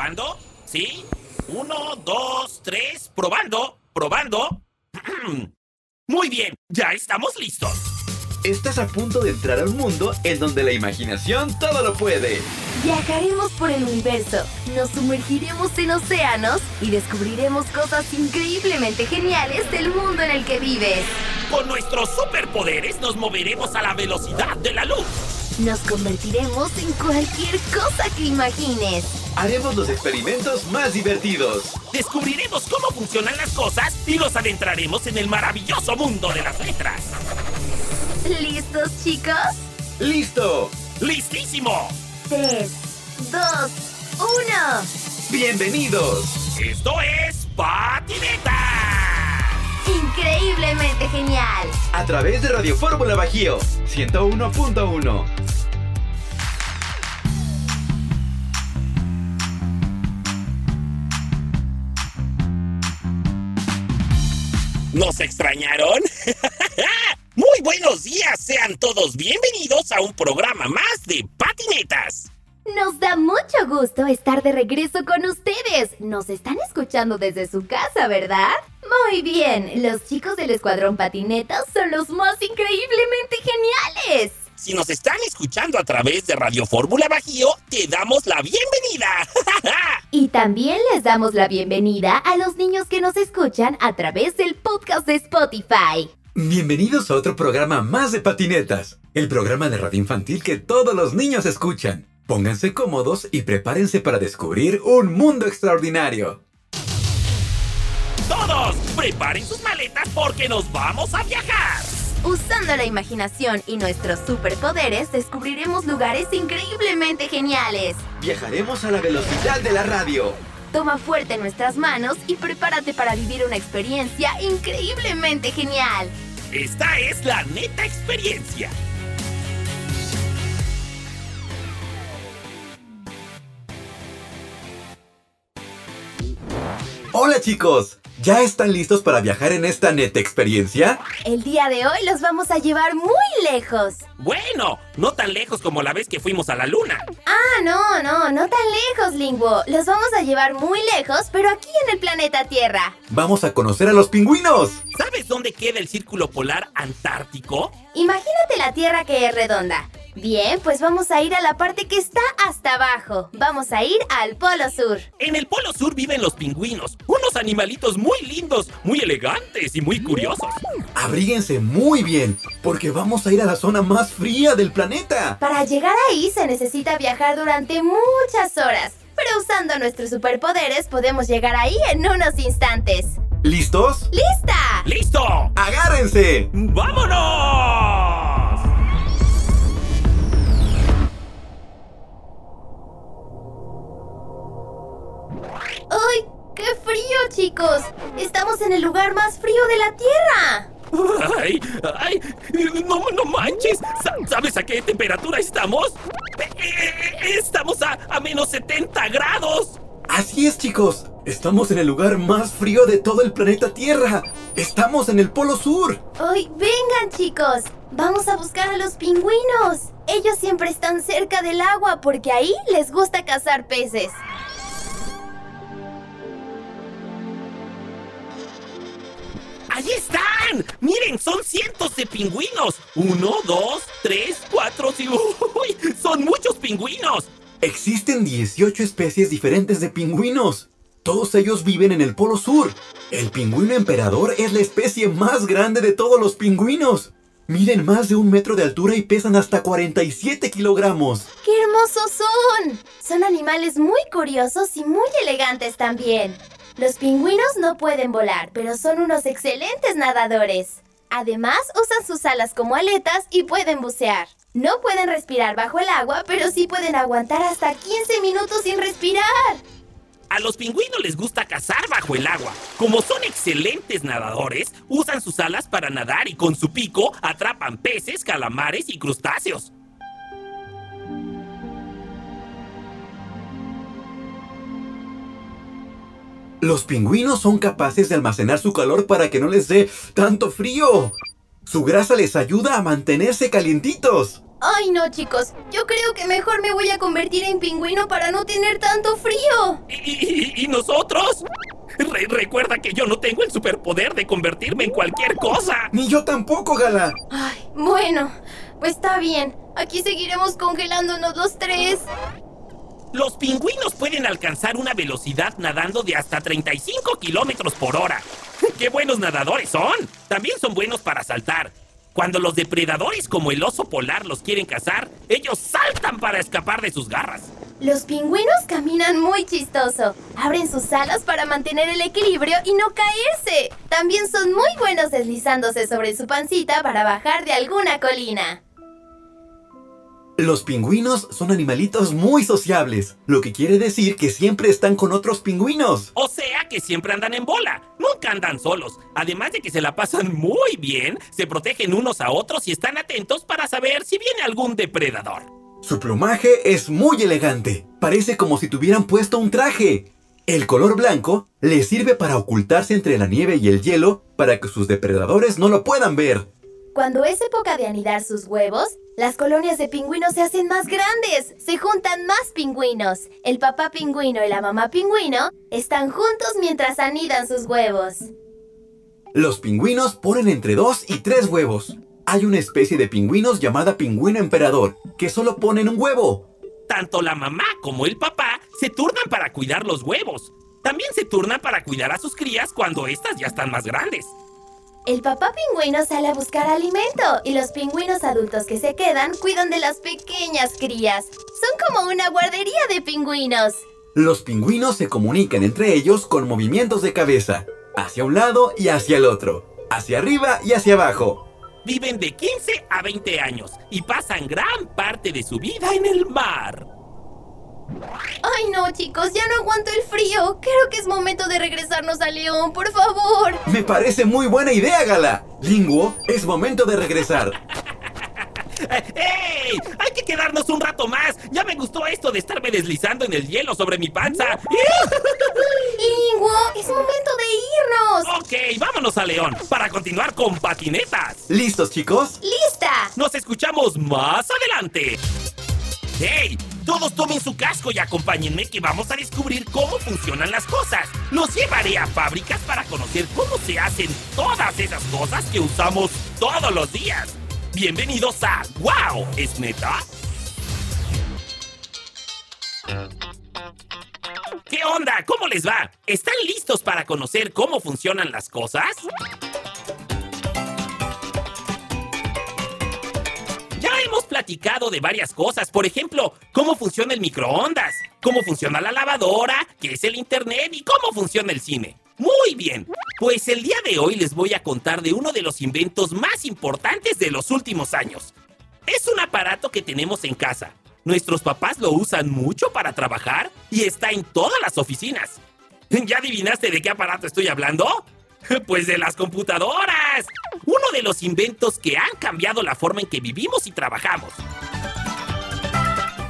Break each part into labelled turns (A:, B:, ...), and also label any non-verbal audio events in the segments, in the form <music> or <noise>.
A: ¿Probando? ¿Sí? Uno, dos, tres. ¿Probando? ¿Probando? <clears throat> Muy bien, ya estamos listos.
B: Estás a punto de entrar a un mundo en donde la imaginación todo lo puede.
C: Viajaremos por el universo, nos sumergiremos en océanos y descubriremos cosas increíblemente geniales del mundo en el que vives.
A: Con nuestros superpoderes nos moveremos a la velocidad de la luz.
C: Nos convertiremos en cualquier cosa que imagines.
B: Haremos los experimentos más divertidos.
A: Descubriremos cómo funcionan las cosas y nos adentraremos en el maravilloso mundo de las letras.
C: ¿Listos, chicos?
B: ¡Listo!
A: ¡Listísimo!
C: 3, 2, 1.
B: ¡Bienvenidos!
A: Esto es Patineta.
C: Increíblemente genial.
B: A través de Radio Fórmula Bajío 101.1.
A: ¿Nos extrañaron? <laughs> Muy buenos días, sean todos bienvenidos a un programa más de Patinetas.
C: Nos da mucho gusto estar de regreso con ustedes. Nos están escuchando desde su casa, ¿verdad? Muy bien, los chicos del Escuadrón Patinetas son los más increíblemente geniales.
A: Si nos están escuchando a través de Radio Fórmula Bajío, te damos la bienvenida. <laughs>
C: Y también les damos la bienvenida a los niños que nos escuchan a través del podcast de Spotify.
D: Bienvenidos a otro programa más de patinetas, el programa de radio infantil que todos los niños escuchan. Pónganse cómodos y prepárense para descubrir un mundo extraordinario.
A: Todos, preparen sus maletas porque nos vamos a viajar.
C: Usando la imaginación y nuestros superpoderes, descubriremos lugares increíblemente geniales.
B: Viajaremos a la velocidad de la radio.
C: Toma fuerte nuestras manos y prepárate para vivir una experiencia increíblemente genial.
A: Esta es la neta experiencia.
D: Hola chicos, ¿ya están listos para viajar en esta neta experiencia?
C: El día de hoy los vamos a llevar muy lejos.
A: Bueno, no tan lejos como la vez que fuimos a la luna.
C: Ah, no, no, no tan lejos, Linguo. Los vamos a llevar muy lejos, pero aquí en el planeta Tierra.
D: Vamos a conocer a los pingüinos.
A: ¿Sabes dónde queda el círculo polar antártico?
C: Imagínate la Tierra que es redonda. Bien, pues vamos a ir a la parte que está hasta abajo. Vamos a ir al Polo Sur.
A: En el Polo Sur viven los pingüinos, unos animalitos muy lindos, muy elegantes y muy curiosos.
D: Abríguense muy bien, porque vamos a ir a la zona más fría del planeta.
C: Para llegar ahí se necesita viajar durante muchas horas. Pero usando nuestros superpoderes podemos llegar ahí en unos instantes.
D: ¿Listos?
C: ¡Lista!
A: ¡Listo!
D: ¡Agárrense!
A: ¡Vámonos!
C: ¡Ay! ¡Qué frío, chicos! Estamos en el lugar más frío de la Tierra.
A: ¡Ay! ¡Ay! ¡No, no manches! Sa- ¿Sabes a qué temperatura estamos? Eh, eh, Estamos a, a menos 70 grados.
D: Así es chicos, estamos en el lugar más frío de todo el planeta Tierra. Estamos en el Polo Sur.
C: ¡Ay! ¡Vengan, chicos! Vamos a buscar a los pingüinos. Ellos siempre están cerca del agua porque ahí les gusta cazar peces.
A: ¡Ahí están! ¡Miren, son cientos de pingüinos! Uno, dos, tres, cuatro, cinco... <laughs> ¡Uy! ¡Son muchos pingüinos!
D: Existen 18 especies diferentes de pingüinos. Todos ellos viven en el Polo Sur. El pingüino emperador es la especie más grande de todos los pingüinos. Miden más de un metro de altura y pesan hasta 47 kilogramos.
C: ¡Qué hermosos son! Son animales muy curiosos y muy elegantes también. Los pingüinos no pueden volar, pero son unos excelentes nadadores. Además, usan sus alas como aletas y pueden bucear. No pueden respirar bajo el agua, pero sí pueden aguantar hasta 15 minutos sin respirar.
A: A los pingüinos les gusta cazar bajo el agua. Como son excelentes nadadores, usan sus alas para nadar y con su pico atrapan peces, calamares y crustáceos.
D: Los pingüinos son capaces de almacenar su calor para que no les dé tanto frío. Su grasa les ayuda a mantenerse calientitos.
C: Ay, no, chicos. Yo creo que mejor me voy a convertir en pingüino para no tener tanto frío.
A: ¿Y, nosotros? recuerda que yo no tengo el superpoder de convertirme en cualquier cosa.
D: Ni yo tampoco, Gala.
C: Ay, bueno, pues está bien. Aquí seguiremos congelándonos los tres.
A: Los pingüinos pueden alcanzar una velocidad nadando de hasta 35 kilómetros por hora. ¡Qué buenos nadadores son! También son buenos para saltar. Cuando los depredadores como el oso polar los quieren cazar, ellos saltan para escapar de sus garras.
C: Los pingüinos caminan muy chistoso. Abren sus alas para mantener el equilibrio y no caerse. También son muy buenos deslizándose sobre su pancita para bajar de alguna colina.
D: Los pingüinos son animalitos muy sociables, lo que quiere decir que siempre están con otros pingüinos.
A: O sea que siempre andan en bola, nunca andan solos. Además de que se la pasan muy bien, se protegen unos a otros y están atentos para saber si viene algún depredador.
D: Su plumaje es muy elegante, parece como si tuvieran puesto un traje. El color blanco les sirve para ocultarse entre la nieve y el hielo para que sus depredadores no lo puedan ver.
C: Cuando es época de anidar sus huevos, las colonias de pingüinos se hacen más grandes, se juntan más pingüinos. El papá pingüino y la mamá pingüino están juntos mientras anidan sus huevos.
D: Los pingüinos ponen entre dos y tres huevos. Hay una especie de pingüinos llamada pingüino emperador, que solo ponen un huevo.
A: Tanto la mamá como el papá se turnan para cuidar los huevos. También se turnan para cuidar a sus crías cuando éstas ya están más grandes.
C: El papá pingüino sale a buscar alimento y los pingüinos adultos que se quedan cuidan de las pequeñas crías. Son como una guardería de pingüinos.
D: Los pingüinos se comunican entre ellos con movimientos de cabeza, hacia un lado y hacia el otro, hacia arriba y hacia abajo.
A: Viven de 15 a 20 años y pasan gran parte de su vida en el mar.
C: Ay, no, chicos, ya no aguanto el frío. Creo que es momento de regresarnos a León, por favor.
D: Me parece muy buena idea, Gala. Linguo, es momento de regresar.
A: ¡Ey! Hay que quedarnos un rato más. Ya me gustó esto de estarme deslizando en el hielo sobre mi panza. <laughs>
C: Linguo, es momento de irnos.
A: Ok, vámonos a León para continuar con patinetas.
D: ¿Listos, chicos?
C: ¡Lista!
A: Nos escuchamos más adelante. ¡Hey! Todos tomen su casco y acompáñenme que vamos a descubrir cómo funcionan las cosas. Los llevaré a fábricas para conocer cómo se hacen todas esas cosas que usamos todos los días. Bienvenidos a ¡Wow! ¿Es neta? ¿Qué onda? ¿Cómo les va? ¿Están listos para conocer cómo funcionan las cosas? Platicado de varias cosas, por ejemplo, cómo funciona el microondas, cómo funciona la lavadora, qué es el internet y cómo funciona el cine. Muy bien, pues el día de hoy les voy a contar de uno de los inventos más importantes de los últimos años. Es un aparato que tenemos en casa. Nuestros papás lo usan mucho para trabajar y está en todas las oficinas. <laughs> ¿Ya adivinaste de qué aparato estoy hablando? <laughs> Pues de las computadoras. Uno de los inventos que han cambiado la forma en que vivimos y trabajamos.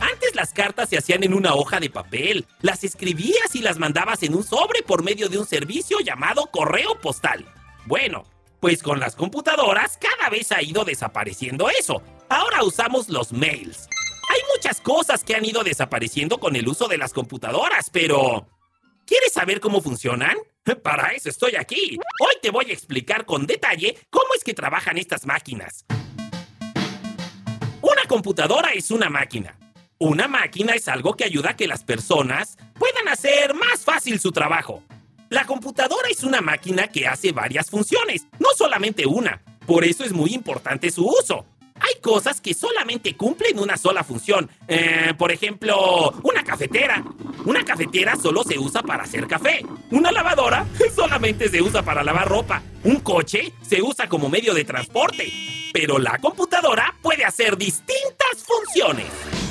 A: Antes las cartas se hacían en una hoja de papel. Las escribías y las mandabas en un sobre por medio de un servicio llamado correo postal. Bueno, pues con las computadoras cada vez ha ido desapareciendo eso. Ahora usamos los mails. Hay muchas cosas que han ido desapareciendo con el uso de las computadoras, pero... ¿Quieres saber cómo funcionan? <laughs> Para eso estoy aquí. Hoy te voy a explicar con detalle cómo es que trabajan estas máquinas. Una computadora es una máquina. Una máquina es algo que ayuda a que las personas puedan hacer más fácil su trabajo. La computadora es una máquina que hace varias funciones, no solamente una. Por eso es muy importante su uso. Hay cosas que solamente cumplen una sola función. Eh, por ejemplo, una cafetera. Una cafetera solo se usa para hacer café. Una lavadora <laughs> solamente se usa para lavar ropa. Un coche se usa como medio de transporte. Pero la computadora puede hacer distintas funciones.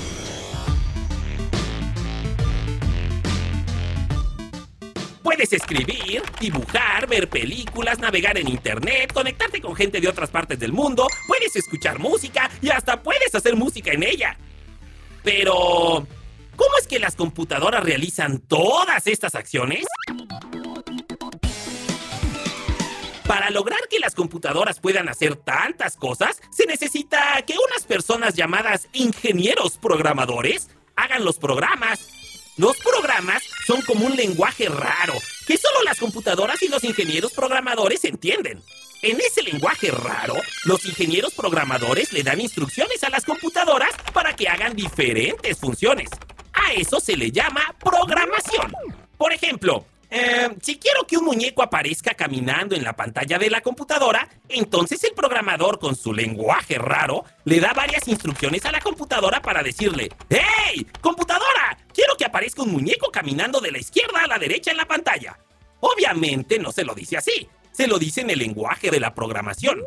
A: Puedes escribir, dibujar, ver películas, navegar en internet, conectarte con gente de otras partes del mundo, puedes escuchar música y hasta puedes hacer música en ella. Pero, ¿cómo es que las computadoras realizan todas estas acciones? Para lograr que las computadoras puedan hacer tantas cosas, se necesita que unas personas llamadas ingenieros programadores hagan los programas. Los programas son como un lenguaje raro que solo las computadoras y los ingenieros programadores entienden. En ese lenguaje raro, los ingenieros programadores le dan instrucciones a las computadoras para que hagan diferentes funciones. A eso se le llama programación. Por ejemplo, eh, si quiero que un muñeco aparezca caminando en la pantalla de la computadora, entonces el programador con su lenguaje raro le da varias instrucciones a la computadora para decirle, ¡Hey! ¡Computadora! Quiero que aparezca un muñeco caminando de la izquierda a la derecha en la pantalla. Obviamente no se lo dice así, se lo dice en el lenguaje de la programación.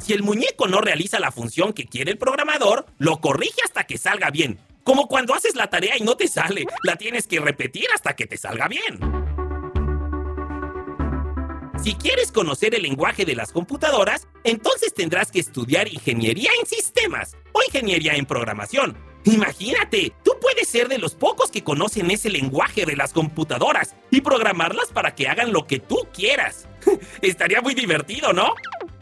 A: Si el muñeco no realiza la función que quiere el programador, lo corrige hasta que salga bien. Como cuando haces la tarea y no te sale, la tienes que repetir hasta que te salga bien. Si quieres conocer el lenguaje de las computadoras, entonces tendrás que estudiar ingeniería en sistemas o ingeniería en programación. Imagínate, tú puedes ser de los pocos que conocen ese lenguaje de las computadoras y programarlas para que hagan lo que tú quieras. <laughs> Estaría muy divertido, ¿no?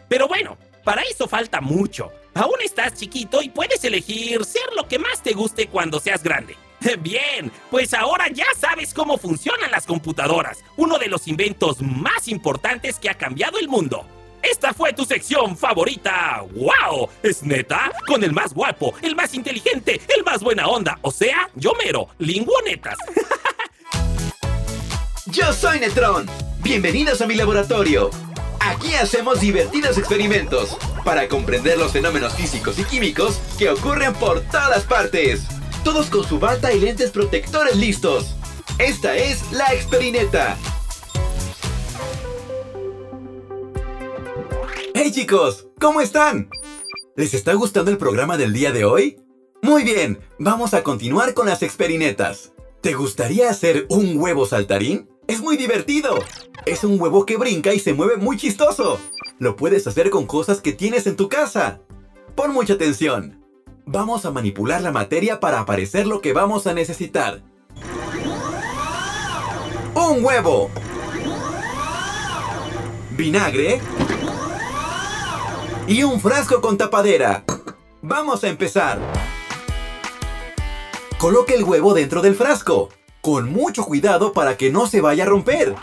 A: Pero bueno, para eso falta mucho. Aún estás chiquito y puedes elegir ser lo que más te guste cuando seas grande. <laughs> Bien, pues ahora ya sabes cómo funcionan las computadoras, uno de los inventos más importantes que ha cambiado el mundo. Esta fue tu sección favorita. ¡Wow! ¿Es neta? Con el más guapo, el más inteligente, el más buena onda. O sea, yo mero, linguonetas. <laughs>
B: Yo soy Netrón. Bienvenidos a mi laboratorio. Aquí hacemos divertidos experimentos para comprender los fenómenos físicos y químicos que ocurren por todas partes todos con su bata y lentes protectores listos. Esta es la Experineta.
D: ¡Hey chicos! ¿Cómo están? ¿Les está gustando el programa del día de hoy? Muy bien, vamos a continuar con las experinetas. ¿Te gustaría hacer un huevo saltarín? Es muy divertido. Es un huevo que brinca y se mueve muy chistoso. Lo puedes hacer con cosas que tienes en tu casa. Pon mucha atención. Vamos a manipular la materia para aparecer lo que vamos a necesitar. Un huevo. Vinagre. Y un frasco con tapadera. Vamos a empezar. Coloque el huevo dentro del frasco, con mucho cuidado para que no se vaya a romper.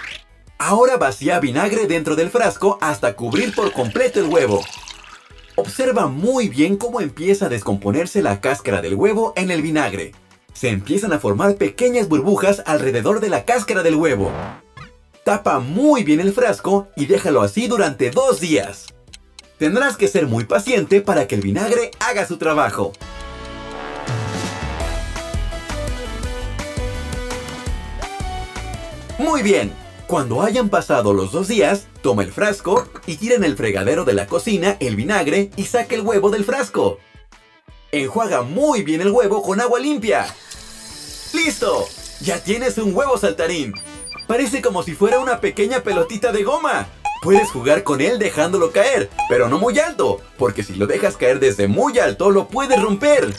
D: Ahora vacía vinagre dentro del frasco hasta cubrir por completo el huevo. Observa muy bien cómo empieza a descomponerse la cáscara del huevo en el vinagre. Se empiezan a formar pequeñas burbujas alrededor de la cáscara del huevo. Tapa muy bien el frasco y déjalo así durante dos días. Tendrás que ser muy paciente para que el vinagre haga su trabajo. Muy bien, cuando hayan pasado los dos días, toma el frasco y tira en el fregadero de la cocina el vinagre y saque el huevo del frasco. Enjuaga muy bien el huevo con agua limpia. ¡Listo! Ya tienes un huevo saltarín. Parece como si fuera una pequeña pelotita de goma. Puedes jugar con él dejándolo caer, pero no muy alto, porque si lo dejas caer desde muy alto lo puedes romper.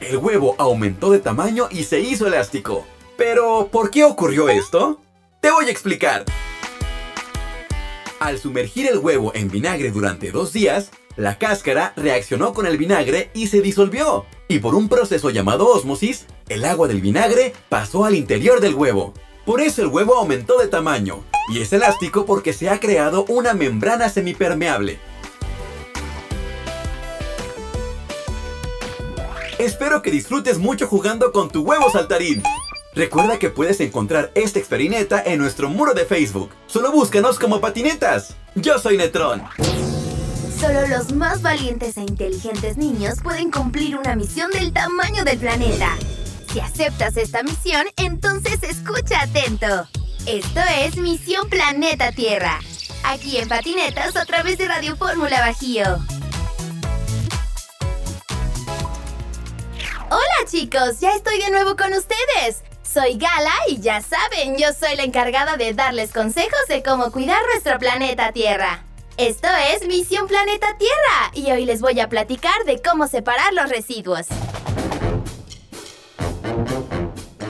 D: El huevo aumentó de tamaño y se hizo elástico. Pero, ¿por qué ocurrió esto? Te voy a explicar. Al sumergir el huevo en vinagre durante dos días, la cáscara reaccionó con el vinagre y se disolvió. Y por un proceso llamado ósmosis, el agua del vinagre pasó al interior del huevo. Por eso el huevo aumentó de tamaño. Y es elástico porque se ha creado una membrana semipermeable. Espero que disfrutes mucho jugando con tu huevo saltarín. Recuerda que puedes encontrar esta experineta en nuestro muro de Facebook. Solo búscanos como patinetas. Yo soy Netrón.
C: Solo los más valientes e inteligentes niños pueden cumplir una misión del tamaño del planeta. Si aceptas esta misión, entonces escucha atento. Esto es Misión Planeta Tierra. Aquí en Patinetas a través de Radio Fórmula Bajío. Hola chicos, ya estoy de nuevo con ustedes. Soy Gala y ya saben, yo soy la encargada de darles consejos de cómo cuidar nuestro planeta Tierra. Esto es Misión Planeta Tierra y hoy les voy a platicar de cómo separar los residuos.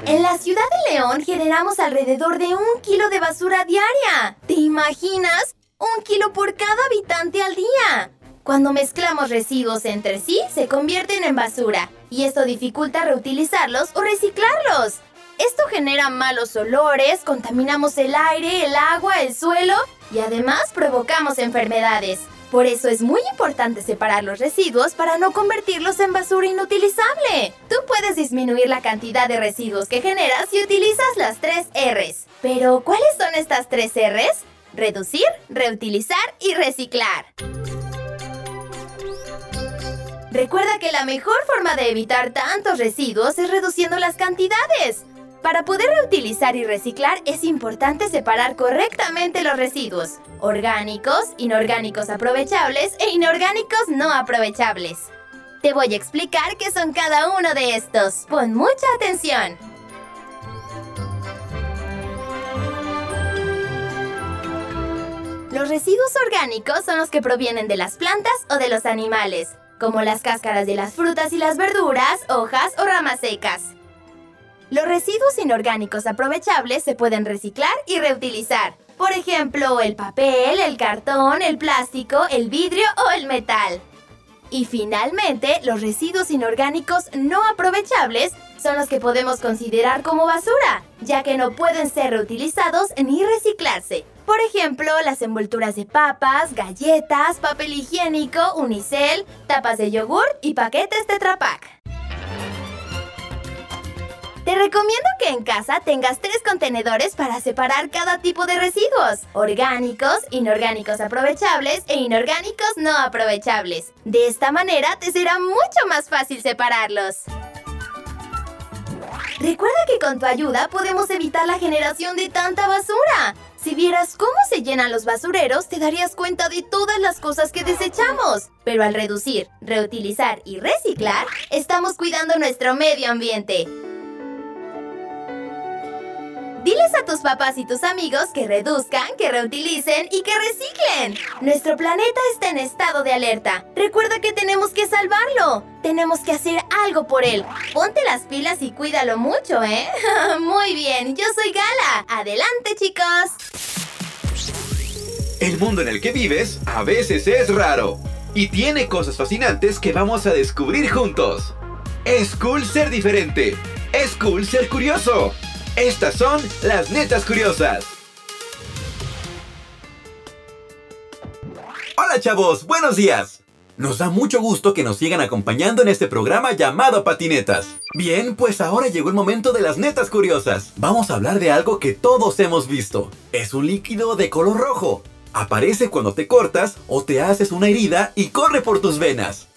C: En la ciudad de León generamos alrededor de un kilo de basura diaria. ¿Te imaginas? Un kilo por cada habitante al día. Cuando mezclamos residuos entre sí, se convierten en basura, y esto dificulta reutilizarlos o reciclarlos. Esto genera malos olores, contaminamos el aire, el agua, el suelo y además provocamos enfermedades. Por eso es muy importante separar los residuos para no convertirlos en basura inutilizable. Tú puedes disminuir la cantidad de residuos que generas si utilizas las tres Rs. Pero, ¿cuáles son estas tres Rs? Reducir, reutilizar y reciclar. Recuerda que la mejor forma de evitar tantos residuos es reduciendo las cantidades. Para poder reutilizar y reciclar es importante separar correctamente los residuos, orgánicos, inorgánicos aprovechables e inorgánicos no aprovechables. Te voy a explicar qué son cada uno de estos. Pon mucha atención. Los residuos orgánicos son los que provienen de las plantas o de los animales, como las cáscaras de las frutas y las verduras, hojas o ramas secas. Los residuos inorgánicos aprovechables se pueden reciclar y reutilizar. Por ejemplo, el papel, el cartón, el plástico, el vidrio o el metal. Y finalmente, los residuos inorgánicos no aprovechables son los que podemos considerar como basura, ya que no pueden ser reutilizados ni reciclarse. Por ejemplo, las envolturas de papas, galletas, papel higiénico, unicel, tapas de yogur y paquetes de Trapak. Te recomiendo que en casa tengas tres contenedores para separar cada tipo de residuos, orgánicos, inorgánicos aprovechables e inorgánicos no aprovechables. De esta manera te será mucho más fácil separarlos. Recuerda que con tu ayuda podemos evitar la generación de tanta basura. Si vieras cómo se llenan los basureros, te darías cuenta de todas las cosas que desechamos. Pero al reducir, reutilizar y reciclar, estamos cuidando nuestro medio ambiente. Diles a tus papás y tus amigos que reduzcan, que reutilicen y que reciclen. Nuestro planeta está en estado de alerta. Recuerda que tenemos que salvarlo. Tenemos que hacer algo por él. Ponte las pilas y cuídalo mucho, ¿eh? <laughs> Muy bien, yo soy Gala. Adelante, chicos.
B: El mundo en el que vives a veces es raro y tiene cosas fascinantes que vamos a descubrir juntos. Es cool ser diferente. Es cool ser curioso. Estas son las netas curiosas.
D: Hola chavos, buenos días. Nos da mucho gusto que nos sigan acompañando en este programa llamado Patinetas. Bien, pues ahora llegó el momento de las netas curiosas. Vamos a hablar de algo que todos hemos visto. Es un líquido de color rojo. Aparece cuando te cortas o te haces una herida y corre por tus venas.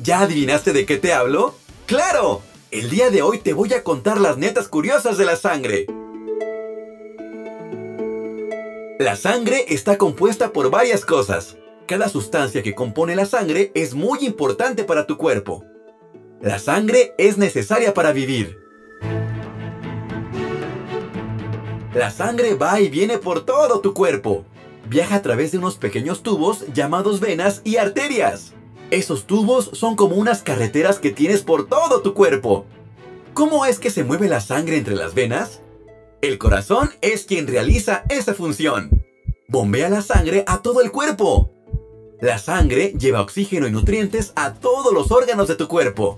D: ¿Ya adivinaste de qué te hablo? ¡Claro! El día de hoy te voy a contar las netas curiosas de la sangre. La sangre está compuesta por varias cosas. Cada sustancia que compone la sangre es muy importante para tu cuerpo. La sangre es necesaria para vivir. La sangre va y viene por todo tu cuerpo. Viaja a través de unos pequeños tubos llamados venas y arterias. Esos tubos son como unas carreteras que tienes por todo tu cuerpo. ¿Cómo es que se mueve la sangre entre las venas? El corazón es quien realiza esa función. Bombea la sangre a todo el cuerpo. La sangre lleva oxígeno y nutrientes a todos los órganos de tu cuerpo.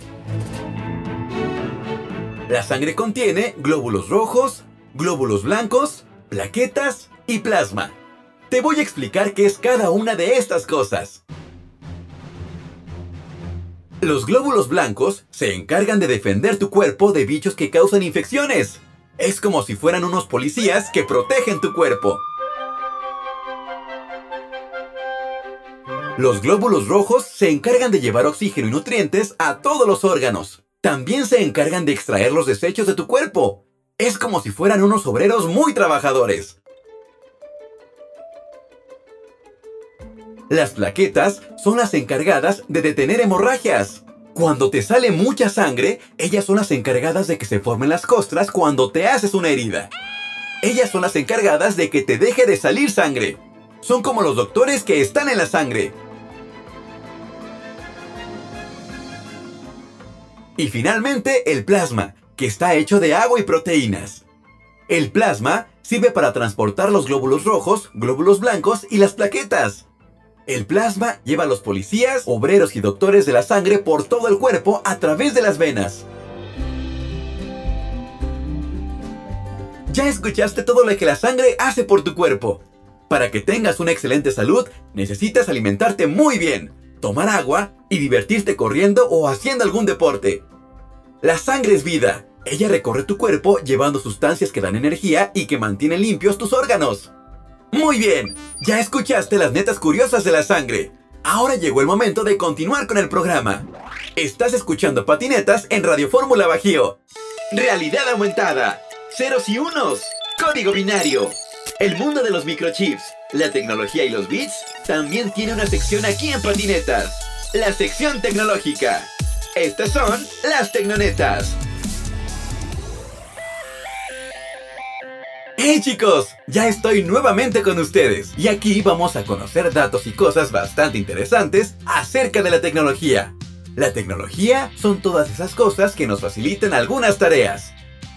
D: La sangre contiene glóbulos rojos, glóbulos blancos, plaquetas y plasma. Te voy a explicar qué es cada una de estas cosas. Los glóbulos blancos se encargan de defender tu cuerpo de bichos que causan infecciones. Es como si fueran unos policías que protegen tu cuerpo. Los glóbulos rojos se encargan de llevar oxígeno y nutrientes a todos los órganos. También se encargan de extraer los desechos de tu cuerpo. Es como si fueran unos obreros muy trabajadores. Las plaquetas son las encargadas de detener hemorragias. Cuando te sale mucha sangre, ellas son las encargadas de que se formen las costras cuando te haces una herida. Ellas son las encargadas de que te deje de salir sangre. Son como los doctores que están en la sangre. Y finalmente el plasma, que está hecho de agua y proteínas. El plasma sirve para transportar los glóbulos rojos, glóbulos blancos y las plaquetas. El plasma lleva a los policías, obreros y doctores de la sangre por todo el cuerpo a través de las venas. Ya escuchaste todo lo que la sangre hace por tu cuerpo. Para que tengas una excelente salud, necesitas alimentarte muy bien, tomar agua y divertirte corriendo o haciendo algún deporte. La sangre es vida. Ella recorre tu cuerpo llevando sustancias que dan energía y que mantienen limpios tus órganos. Muy bien, ya escuchaste las netas curiosas de la sangre. Ahora llegó el momento de continuar con el programa. Estás escuchando Patinetas en Radio Fórmula Bajío.
B: Realidad aumentada. Ceros y unos. Código binario. El mundo de los microchips, la tecnología y los bits también tiene una sección aquí en Patinetas. La sección tecnológica. Estas son las Tecnonetas.
D: ¡Hey chicos! Ya estoy nuevamente con ustedes y aquí vamos a conocer datos y cosas bastante interesantes acerca de la tecnología. La tecnología son todas esas cosas que nos facilitan algunas tareas.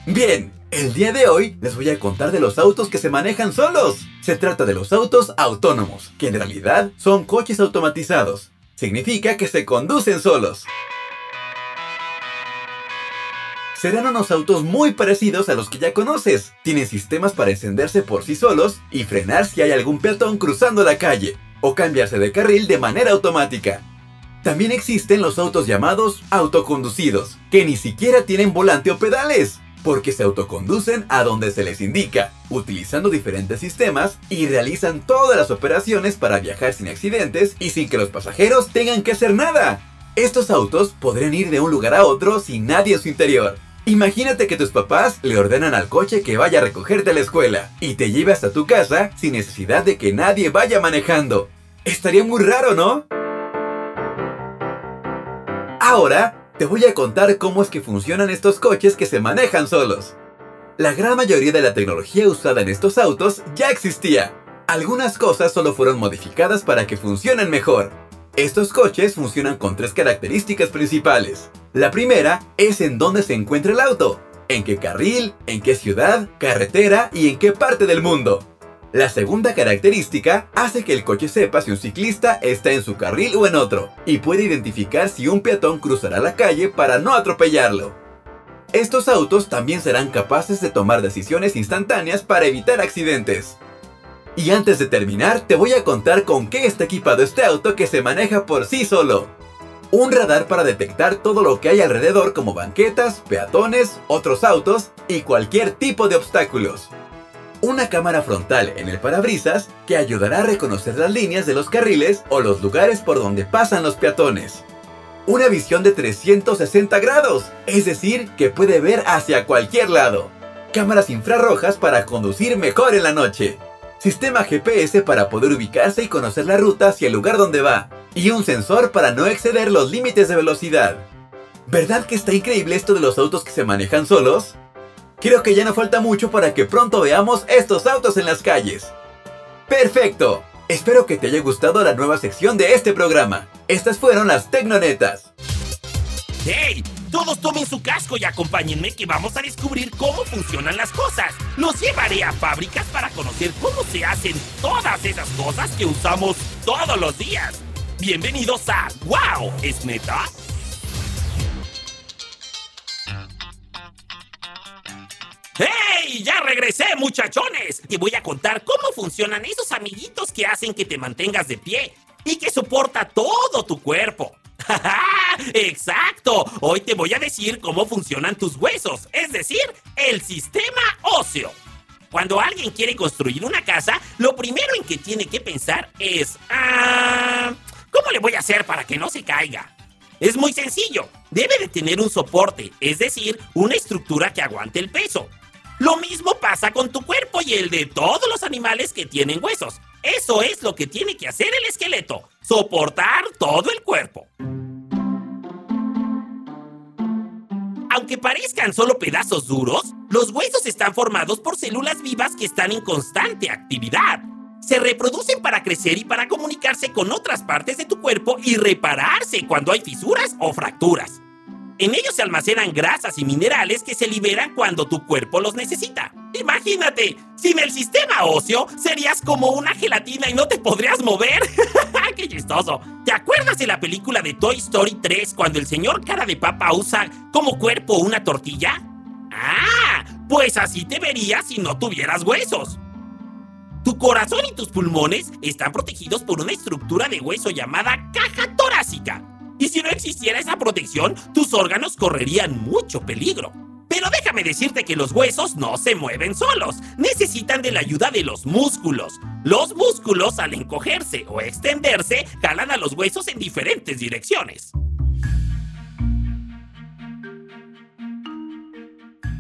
D: Bien, el día de hoy les voy a contar de los autos que se manejan solos. Se trata de los autos autónomos, que en realidad son coches automatizados. Significa que se conducen solos. Serán unos autos muy parecidos a los que ya conoces. Tienen sistemas para encenderse por sí solos y frenar si hay algún peatón cruzando la calle, o cambiarse de carril de manera automática. También existen los autos llamados autoconducidos, que ni siquiera tienen volante o pedales porque se autoconducen a donde se les indica, utilizando diferentes sistemas y realizan todas las operaciones para viajar sin accidentes y sin que los pasajeros tengan que hacer nada. Estos autos podrían ir de un lugar a otro sin nadie en su interior. Imagínate que tus papás le ordenan al coche que vaya a recogerte a la escuela y te lleve hasta tu casa sin necesidad de que nadie vaya manejando. Estaría muy raro, ¿no? Ahora, te voy a contar cómo es que funcionan estos coches que se manejan solos. La gran mayoría de la tecnología usada en estos autos ya existía. Algunas cosas solo fueron modificadas para que funcionen mejor. Estos coches funcionan con tres características principales. La primera es en dónde se encuentra el auto, en qué carril, en qué ciudad, carretera y en qué parte del mundo. La segunda característica hace que el coche sepa si un ciclista está en su carril o en otro, y puede identificar si un peatón cruzará la calle para no atropellarlo. Estos autos también serán capaces de tomar decisiones instantáneas para evitar accidentes. Y antes de terminar, te voy a contar con qué está equipado este auto que se maneja por sí solo. Un radar para detectar todo lo que hay alrededor como banquetas, peatones, otros autos y cualquier tipo de obstáculos una cámara frontal en el parabrisas que ayudará a reconocer las líneas de los carriles o los lugares por donde pasan los peatones. Una visión de 360 grados, es decir, que puede ver hacia cualquier lado. Cámaras infrarrojas para conducir mejor en la noche. Sistema GPS para poder ubicarse y conocer la ruta hacia el lugar donde va. Y un sensor para no exceder los límites de velocidad. ¿Verdad que está increíble esto de los autos que se manejan solos? Creo que ya no falta mucho para que pronto veamos estos autos en las calles. ¡Perfecto! Espero que te haya gustado la nueva sección de este programa. Estas fueron las Tecnonetas.
A: ¡Hey! Todos tomen su casco y acompáñenme que vamos a descubrir cómo funcionan las cosas. Los llevaré a fábricas para conocer cómo se hacen todas esas cosas que usamos todos los días. Bienvenidos a ¡Wow! ¿Es neta? ¡Hey! ¡Ya regresé, muchachones! Te voy a contar cómo funcionan esos amiguitos que hacen que te mantengas de pie y que soporta todo tu cuerpo. <laughs> ¡Exacto! Hoy te voy a decir cómo funcionan tus huesos, es decir, el sistema óseo. Cuando alguien quiere construir una casa, lo primero en que tiene que pensar es, ah, ¿cómo le voy a hacer para que no se caiga? Es muy sencillo. Debe de tener un soporte, es decir, una estructura que aguante el peso. Lo mismo pasa con tu cuerpo y el de todos los animales que tienen huesos. Eso es lo que tiene que hacer el esqueleto, soportar todo el cuerpo. Aunque parezcan solo pedazos duros, los huesos están formados por células vivas que están en constante actividad. Se reproducen para crecer y para comunicarse con otras partes de tu cuerpo y repararse cuando hay fisuras o fracturas. En ellos se almacenan grasas y minerales que se liberan cuando tu cuerpo los necesita. Imagínate, sin el sistema óseo serías como una gelatina y no te podrías mover. <laughs> ¡Qué chistoso! ¿Te acuerdas de la película de Toy Story 3 cuando el señor cara de papa usa como cuerpo una tortilla? Ah, pues así te verías si no tuvieras huesos. Tu corazón y tus pulmones están protegidos por una estructura de hueso llamada caja torácica. Y si no existiera esa protección, tus órganos correrían mucho peligro. Pero déjame decirte que los huesos no se mueven solos, necesitan de la ayuda de los músculos. Los músculos al encogerse o extenderse jalan a los huesos en diferentes direcciones.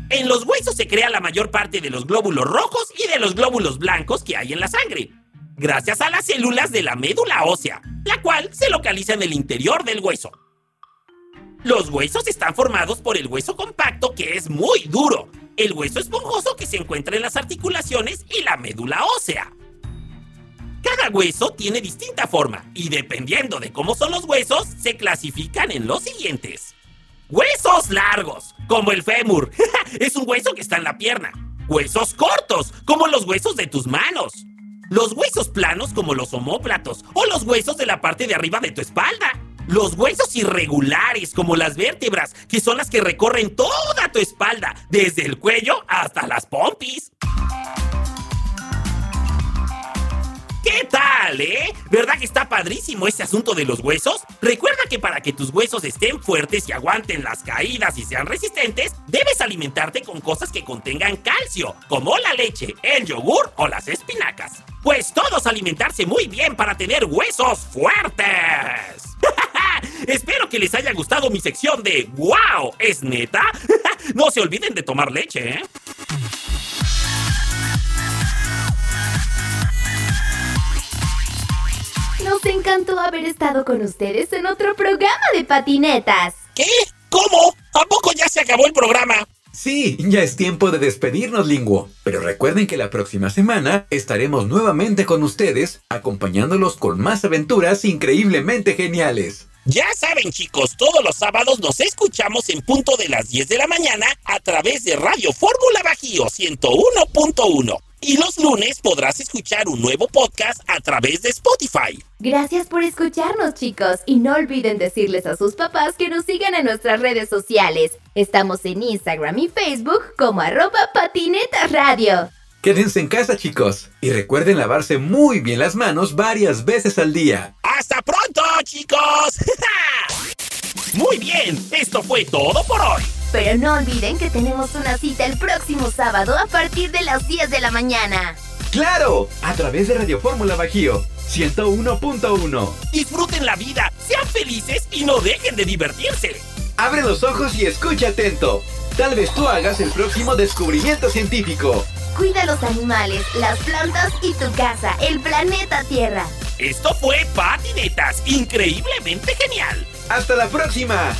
A: En los huesos se crea la mayor parte de los glóbulos rojos y de los glóbulos blancos que hay en la sangre, gracias a las células de la médula ósea, la cual se localiza en el interior del hueso. Los huesos están formados por el hueso compacto que es muy duro, el hueso esponjoso que se encuentra en las articulaciones y la médula ósea. Cada hueso tiene distinta forma y dependiendo de cómo son los huesos, se clasifican en los siguientes. Huesos largos, como el fémur. <laughs> es un hueso que está en la pierna. Huesos cortos, como los huesos de tus manos. Los huesos planos, como los omóplatos, o los huesos de la parte de arriba de tu espalda. Los huesos irregulares, como las vértebras, que son las que recorren toda tu espalda, desde el cuello hasta las pompis. ¿Qué tal, eh? ¿Verdad que está padrísimo este asunto de los huesos? Recuerda que para que tus huesos estén fuertes y aguanten las caídas y sean resistentes, debes alimentarte con cosas que contengan calcio, como la leche, el yogur o las espinacas. Pues todos alimentarse muy bien para tener huesos fuertes. <laughs> Espero que les haya gustado mi sección de ¡Wow! ¿Es neta? <laughs> no se olviden de tomar leche, ¿eh?
C: Nos encantó haber estado con ustedes en otro programa de patinetas.
A: ¿Qué? ¿Cómo? ¿A poco ya se acabó el programa?
D: Sí, ya es tiempo de despedirnos, Linguo. Pero recuerden que la próxima semana estaremos nuevamente con ustedes, acompañándolos con más aventuras increíblemente geniales.
A: Ya saben chicos, todos los sábados nos escuchamos en punto de las 10 de la mañana a través de Radio Fórmula Bajío 101.1. Y los lunes podrás escuchar un nuevo podcast a través de Spotify.
C: Gracias por escucharnos chicos y no olviden decirles a sus papás que nos sigan en nuestras redes sociales. Estamos en Instagram y Facebook como arroba patineta radio.
D: Quédense en casa chicos y recuerden lavarse muy bien las manos varias veces al día.
A: ¡Hasta pronto chicos! <laughs> muy bien, esto fue todo por hoy.
C: Pero no olviden que tenemos una cita el próximo sábado a partir de las 10 de la mañana.
B: ¡Claro! A través de Radio Fórmula Bajío 101.1.
A: Disfruten la vida, sean felices y no dejen de divertirse.
B: Abre los ojos y escucha atento. Tal vez tú hagas el próximo descubrimiento científico.
C: Cuida los animales, las plantas y tu casa, el planeta Tierra.
A: Esto fue Patinetas, increíblemente genial.
B: ¡Hasta la próxima!